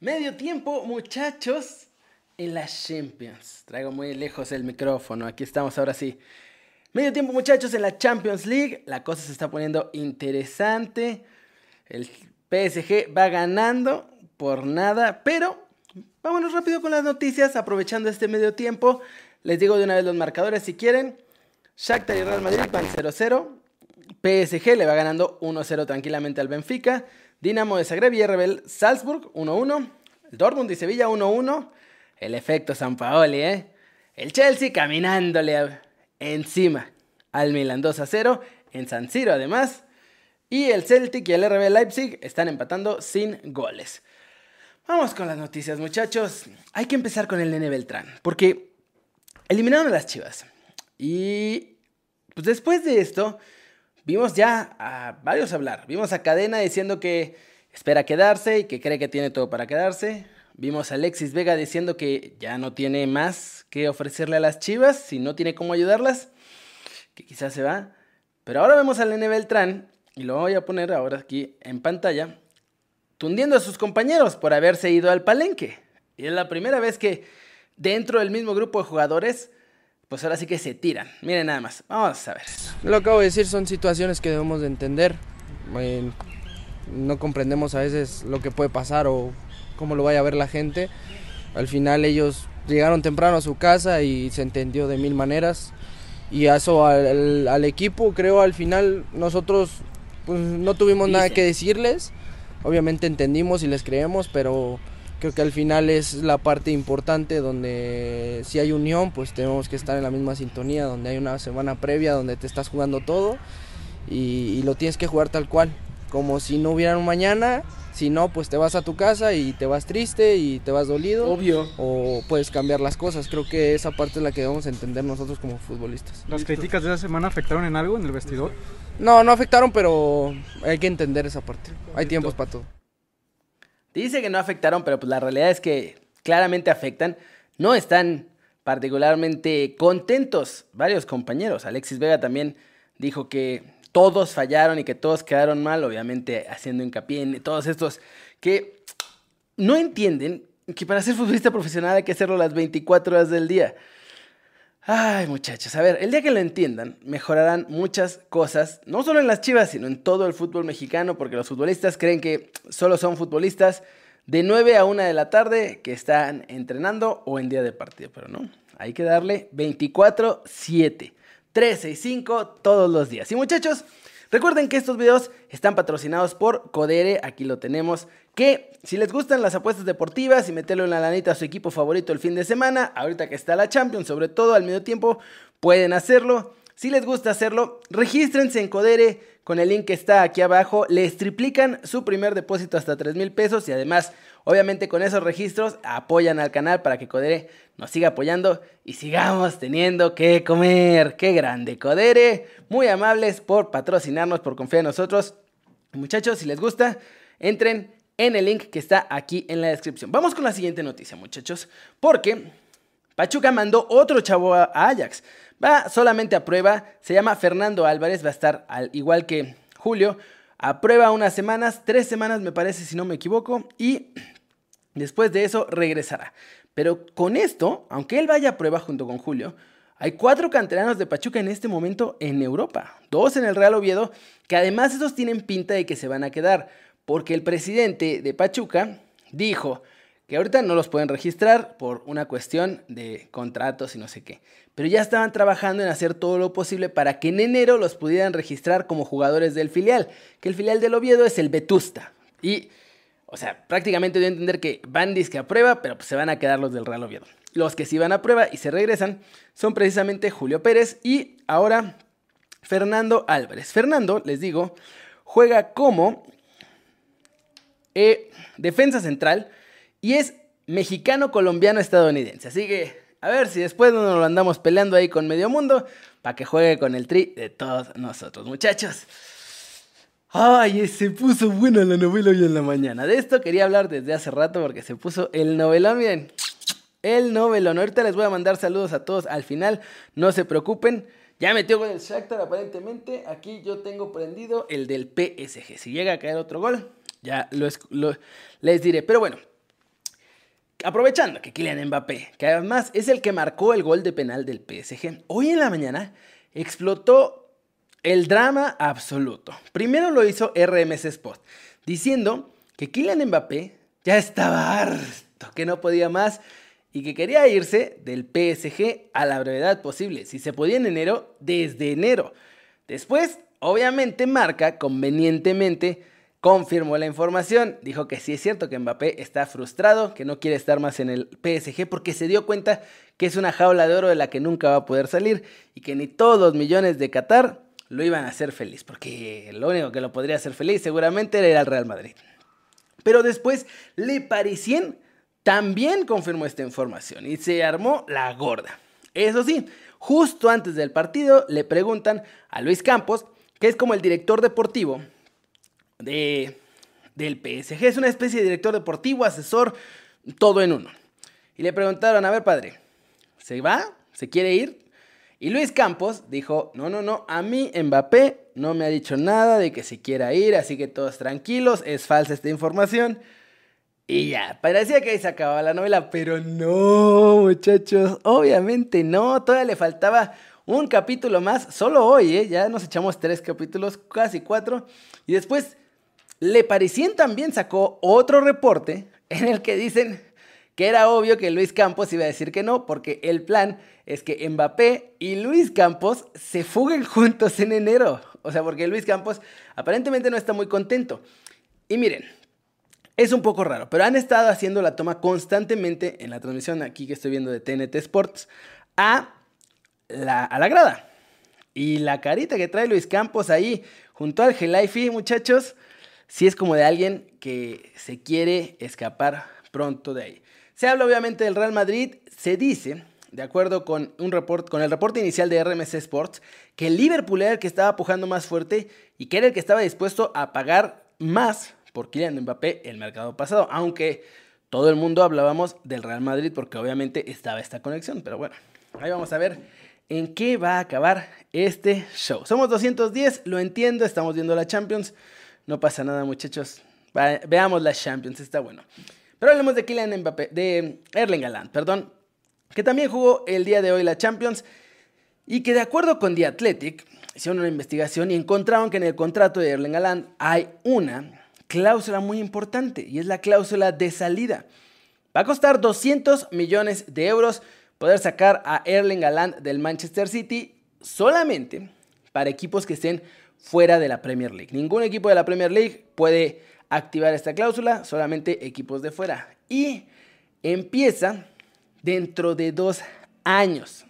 Medio tiempo, muchachos, en las Champions. Traigo muy lejos el micrófono, aquí estamos ahora sí. Medio tiempo, muchachos, en la Champions League. La cosa se está poniendo interesante. El PSG va ganando por nada, pero vámonos rápido con las noticias, aprovechando este medio tiempo. Les digo de una vez los marcadores si quieren. Shakhtar y Real Madrid van 0-0. PSG le va ganando 1-0 tranquilamente al Benfica. Dinamo de Zagreb y RB Salzburg 1-1. Dortmund y Sevilla 1-1. El efecto San Paoli, ¿eh? El Chelsea caminándole encima al Milan 2-0 en San Siro además. Y el Celtic y el RB Leipzig están empatando sin goles. Vamos con las noticias, muchachos. Hay que empezar con el Nene Beltrán, porque eliminaron a las Chivas. Y pues después de esto, Vimos ya a varios hablar. Vimos a Cadena diciendo que espera quedarse y que cree que tiene todo para quedarse. Vimos a Alexis Vega diciendo que ya no tiene más que ofrecerle a las Chivas, si no tiene cómo ayudarlas, que quizás se va. Pero ahora vemos al Nene Beltrán, y lo voy a poner ahora aquí en pantalla, tundiendo a sus compañeros por haberse ido al palenque. Y es la primera vez que dentro del mismo grupo de jugadores pues ahora sí que se tiran. Miren nada más, vamos a ver. Lo acabo de decir, son situaciones que debemos de entender. Eh, no comprendemos a veces lo que puede pasar o cómo lo vaya a ver la gente. Al final ellos llegaron temprano a su casa y se entendió de mil maneras. Y eso al, equipo, creo al final nosotros pues, no tuvimos nada que decirles. Obviamente entendimos y les creemos, pero creo que al final es la parte importante donde si hay unión, pues tenemos que estar en la misma sintonía, donde hay una semana previa donde te estás jugando todo y, lo tienes que jugar tal cual, como si no hubiera un mañana, si no, pues te vas a tu casa y te vas triste y te vas dolido. Obvio. O puedes cambiar las cosas. Creo que esa parte es la que debemos entender nosotros como futbolistas. ¿Las críticas de esa semana afectaron en algo en el vestidor? No, no afectaron, pero hay que entender esa parte. Hay tiempos para todo. Dice que no afectaron, pero pues la realidad es que claramente afectan. No están particularmente contentos varios compañeros. Alexis Vega también dijo que todos fallaron y que todos quedaron mal, obviamente haciendo hincapié en todos estos que no entienden que para ser futbolista profesional hay que hacerlo las 24 horas del día. Ay, muchachos, a ver, el día que lo entiendan, mejorarán muchas cosas, no solo en las chivas, sino en todo el fútbol mexicano, porque los futbolistas creen que solo son futbolistas de 9 a 1 de la tarde que están entrenando o en día de partido, pero no, hay que darle 24-7, 13 y 5 todos los días. Y muchachos, recuerden que estos videos están patrocinados por Codere, aquí lo tenemos, que si les gustan las apuestas deportivas y meterle una lanita a su equipo favorito el fin de semana, ahorita que está la Champions, sobre todo al medio tiempo, pueden hacerlo. Si les gusta hacerlo, regístrense en Codere con el link que está aquí abajo. Les triplican su primer depósito hasta 3 mil pesos y además, obviamente con esos registros, apoyan al canal para que Codere nos siga apoyando y sigamos teniendo que comer. ¡Qué grande! Codere, muy amables por patrocinarnos, por confiar en nosotros. Muchachos, si les gusta, entren en el link que está aquí en la descripción. Vamos con la siguiente noticia, muchachos, porque Pachuca mandó otro chavo a Ajax. Va solamente a prueba, se llama Fernando Álvarez, va a estar al igual que Julio, a prueba unas semanas, tres semanas me parece si no me equivoco, y después de eso regresará. Pero con esto, aunque él vaya a prueba junto con Julio, hay cuatro canteranos de Pachuca en este momento en Europa, dos en el Real Oviedo, que además esos tienen pinta de que se van a quedar porque el presidente de Pachuca dijo que ahorita no los pueden registrar por una cuestión de contratos y no sé qué, pero ya estaban trabajando en hacer todo lo posible para que en enero los pudieran registrar como jugadores del filial, que el filial del Oviedo es el Vetusta. Y, o sea, prácticamente dio entender que van que a prueba, pero pues se van a quedar los del Real Oviedo. Los que sí van a prueba y se regresan son precisamente Julio Pérez y ahora Fernando Álvarez. Fernando, les digo, juega como eh, defensa central y es mexicano, colombiano, estadounidense. Así que a ver si después no nos lo andamos peleando ahí con medio mundo para que juegue con el tri de todos nosotros, muchachos. Ay, se puso buena la novela hoy en la mañana. De esto quería hablar desde hace rato porque se puso el novelón, miren. El novelón. Ahorita les voy a mandar saludos a todos al final. No se preocupen. Ya metió gol el Shakhtar aparentemente. Aquí yo tengo prendido el del PSG. Si llega a caer otro gol, ya lo, les diré. Pero bueno, aprovechando que Kylian Mbappé, que además es el que marcó el gol de penal del PSG, hoy en la mañana explotó el drama absoluto. Primero lo hizo RMS Sport, diciendo que Kylian Mbappé ya estaba harto, que no podía más y que quería irse del PSG a la brevedad posible, si se podía en enero, desde enero. Después, obviamente, Marca convenientemente confirmó la información. Dijo que sí es cierto que Mbappé está frustrado, que no quiere estar más en el PSG porque se dio cuenta que es una jaula de oro de la que nunca va a poder salir y que ni todos los millones de Qatar lo iban a hacer feliz, porque lo único que lo podría hacer feliz seguramente era el Real Madrid. Pero después Le Parisien también confirmó esta información y se armó la gorda. Eso sí, justo antes del partido le preguntan a Luis Campos, que es como el director deportivo de, del PSG. Es una especie de director deportivo, asesor, todo en uno. Y le preguntaron, a ver padre, ¿se va? ¿Se quiere ir? Y Luis Campos dijo, no, no, no, a mí Mbappé no me ha dicho nada de que se quiera ir, así que todos tranquilos, es falsa esta información. Y ya, parecía que ahí se acababa la novela, pero no, muchachos, obviamente no, todavía le faltaba un capítulo más, solo hoy, ¿eh? ya nos echamos tres capítulos, casi cuatro, y después Le Parisien también sacó otro reporte en el que dicen que era obvio que Luis Campos iba a decir que no, porque el plan es que Mbappé y Luis Campos se fuguen juntos en enero. O sea, porque Luis Campos aparentemente no está muy contento. Y miren, es un poco raro, pero han estado haciendo la toma constantemente en la transmisión aquí que estoy viendo de TNT Sports a la, a la grada. Y la carita que trae Luis Campos ahí junto al Gelaifi, muchachos, sí es como de alguien que se quiere escapar pronto de ahí. Se habla obviamente del Real Madrid, se dice, de acuerdo con, un report, con el reporte inicial de RMC Sports, que el Liverpool era el que estaba pujando más fuerte y que era el que estaba dispuesto a pagar más por Kylian Mbappé el mercado pasado, aunque todo el mundo hablábamos del Real Madrid porque obviamente estaba esta conexión, pero bueno, ahí vamos a ver en qué va a acabar este show. Somos 210, lo entiendo, estamos viendo la Champions, no pasa nada muchachos, veamos la Champions, está bueno. Pero hablemos de Kylian Mbappé, de Erling Haaland, perdón, que también jugó el día de hoy la Champions y que de acuerdo con The Athletic hicieron una investigación y encontraron que en el contrato de Erling Haaland hay una cláusula muy importante y es la cláusula de salida. Va a costar 200 millones de euros poder sacar a Erling Haaland del Manchester City solamente para equipos que estén fuera de la Premier League. Ningún equipo de la Premier League puede activar esta cláusula, solamente equipos de fuera. Y empieza dentro de dos años.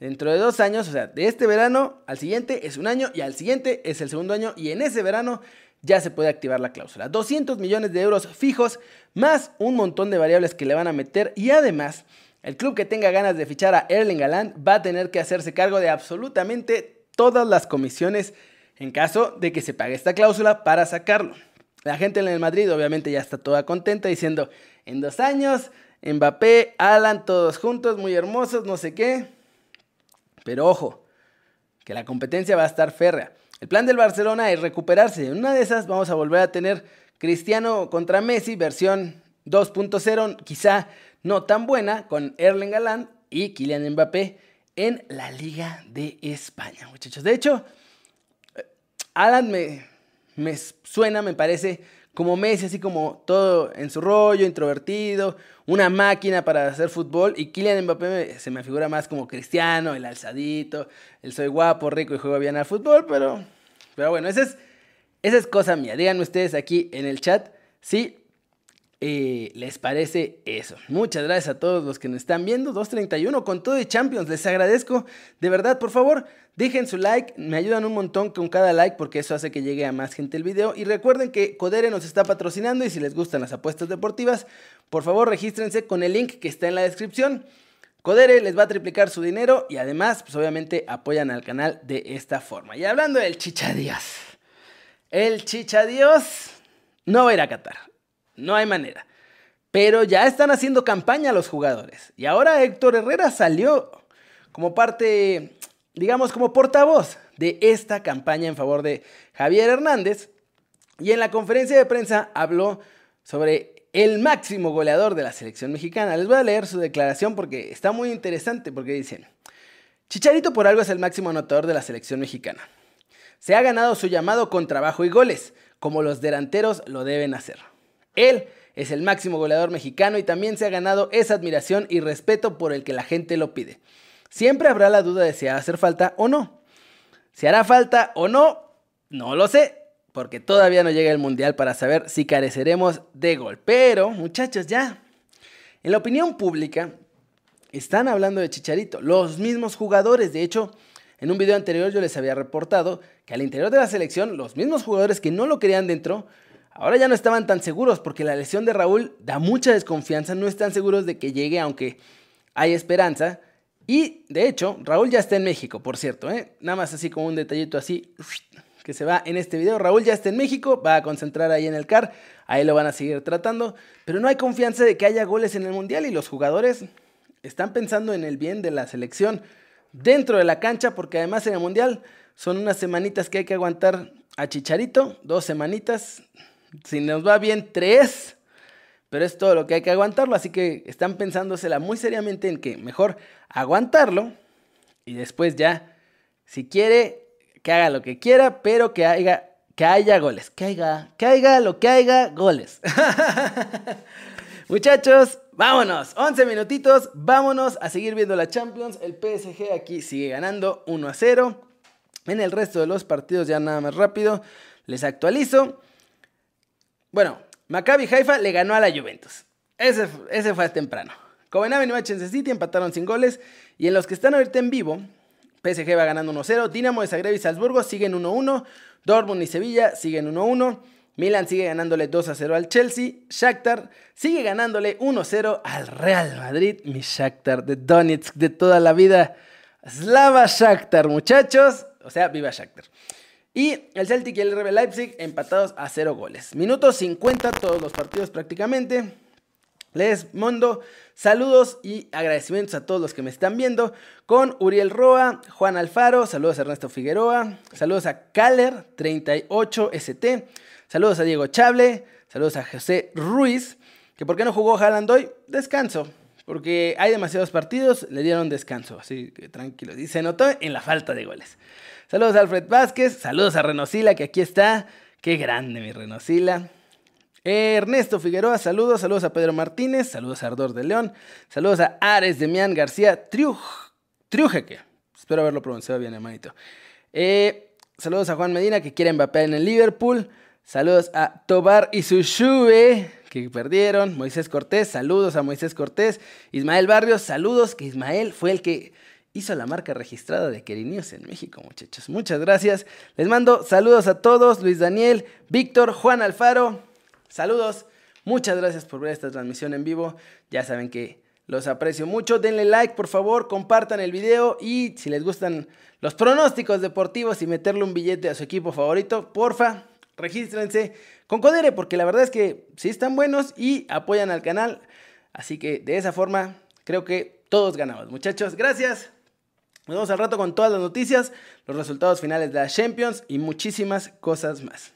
Dentro de dos años, o sea, de este verano al siguiente es un año y al siguiente es el segundo año y en ese verano ya se puede activar la cláusula. 200 millones de euros fijos más un montón de variables que le van a meter y además el club que tenga ganas de fichar a Erling Haaland va a tener que hacerse cargo de absolutamente todas las comisiones en caso de que se pague esta cláusula para sacarlo. La gente en el Madrid obviamente ya está toda contenta diciendo, en dos años, Mbappé, Alan, todos juntos, muy hermosos, no sé qué. Pero ojo, que la competencia va a estar férrea. El plan del Barcelona es recuperarse. En una de esas vamos a volver a tener Cristiano contra Messi, versión 2.0, quizá no tan buena, con Erling Haaland y Kylian Mbappé en la Liga de España, muchachos. De hecho, Alan me, me suena, me parece como Messi, así como todo en su rollo, introvertido, una máquina para hacer fútbol. Y Kylian Mbappé se me figura más como cristiano, el alzadito, el soy guapo, rico y juego bien al fútbol, pero, pero bueno, esa es, esa es cosa mía. Díganme ustedes aquí en el chat si eh, les parece eso. Muchas gracias a todos los que nos están viendo. 231 con todo y Champions. Les agradezco. De verdad, por favor, dejen su like. Me ayudan un montón con cada like porque eso hace que llegue a más gente el video. Y recuerden que Codere nos está patrocinando y si les gustan las apuestas deportivas, por favor regístrense con el link que está en la descripción. Codere les va a triplicar su dinero y además, pues obviamente apoyan al canal de esta forma. Y hablando del chichadios. El chichadios no va a ir a Qatar. No hay manera. Pero ya están haciendo campaña los jugadores. Y ahora Héctor Herrera salió como parte, digamos, como portavoz de esta campaña en favor de Javier Hernández. Y en la conferencia de prensa habló sobre el máximo goleador de la selección mexicana. Les voy a leer su declaración porque está muy interesante, porque dicen, Chicharito por algo es el máximo anotador de la selección mexicana. Se ha ganado su llamado con trabajo y goles, como los delanteros lo deben hacer. Él es el máximo goleador mexicano y también se ha ganado esa admiración y respeto por el que la gente lo pide. Siempre habrá la duda de si a hacer falta o no. Si hará falta o no, no lo sé, porque todavía no llega el Mundial para saber si careceremos de gol. Pero, muchachos, ya. En la opinión pública, están hablando de Chicharito. Los mismos jugadores, de hecho, en un video anterior yo les había reportado que al interior de la selección, los mismos jugadores que no lo querían dentro, ahora ya no estaban tan seguros porque la lesión de Raúl da mucha desconfianza, no están seguros de que llegue aunque hay esperanza. Y de hecho, Raúl ya está en México, por cierto, ¿eh? nada más así como un detallito así que se va en este video. Raúl ya está en México, va a concentrar ahí en el CAR, ahí lo van a seguir tratando, pero no hay confianza de que haya goles en el Mundial y los jugadores están pensando en el bien de la selección dentro de la cancha, porque además en el Mundial son unas semanitas que hay que aguantar a Chicharito, dos semanitas, si nos va bien, tres, pero es todo lo que hay que aguantarlo, así que están pensándosela muy seriamente en que mejor aguantarlo y después ya, si quiere, que haga lo que quiera, pero que haya, que haya goles, que haya, que haya lo que haya goles. Muchachos, vámonos. 11 minutitos. Vámonos a seguir viendo la Champions. El PSG aquí sigue ganando 1 a 0. En el resto de los partidos, ya nada más rápido, les actualizo. Bueno, Maccabi Haifa le ganó a la Juventus. Ese, ese fue temprano. Copenhagen y Manchester City empataron sin goles. Y en los que están ahorita en vivo, PSG va ganando 1-0. Dinamo de Zagreb y Salzburgo siguen 1-1. Dortmund y Sevilla siguen 1-1. Milan sigue ganándole 2 a 0 al Chelsea. Shakhtar sigue ganándole 1 a 0 al Real Madrid. Mi Shakhtar de Donetsk de toda la vida. Slava Shakhtar, muchachos. O sea, viva Shakhtar. Y el Celtic y el RB Leipzig empatados a 0 goles. Minuto 50 todos los partidos prácticamente. Les mando saludos y agradecimientos a todos los que me están viendo. Con Uriel Roa, Juan Alfaro, saludos a Ernesto Figueroa, saludos a Caller 38ST. Saludos a Diego Chable, saludos a José Ruiz, que por qué no jugó Haaland hoy, descanso, porque hay demasiados partidos, le dieron descanso, así que tranquilo. Y se notó en la falta de goles. Saludos a Alfred Vázquez, saludos a Renosila, que aquí está, qué grande mi Renosila. Ernesto Figueroa, saludos, saludos a Pedro Martínez, saludos a Ardor de León, saludos a Ares Demián García Triuj, Triujeque, espero haberlo pronunciado bien, hermanito. Eh, saludos a Juan Medina, que quiere Mbappé en el Liverpool. Saludos a Tobar y Sushube, que perdieron. Moisés Cortés, saludos a Moisés Cortés. Ismael Barrios, saludos, que Ismael fue el que hizo la marca registrada de Querinios en México, muchachos. Muchas gracias. Les mando saludos a todos. Luis Daniel, Víctor, Juan Alfaro. Saludos. Muchas gracias por ver esta transmisión en vivo. Ya saben que los aprecio mucho. Denle like, por favor. Compartan el video. Y si les gustan los pronósticos deportivos y meterle un billete a su equipo favorito, porfa, regístrense con Codere porque la verdad es que sí están buenos y apoyan al canal. Así que de esa forma creo que todos ganamos. Muchachos, gracias. Nos vemos al rato con todas las noticias, los resultados finales de la Champions y muchísimas cosas más.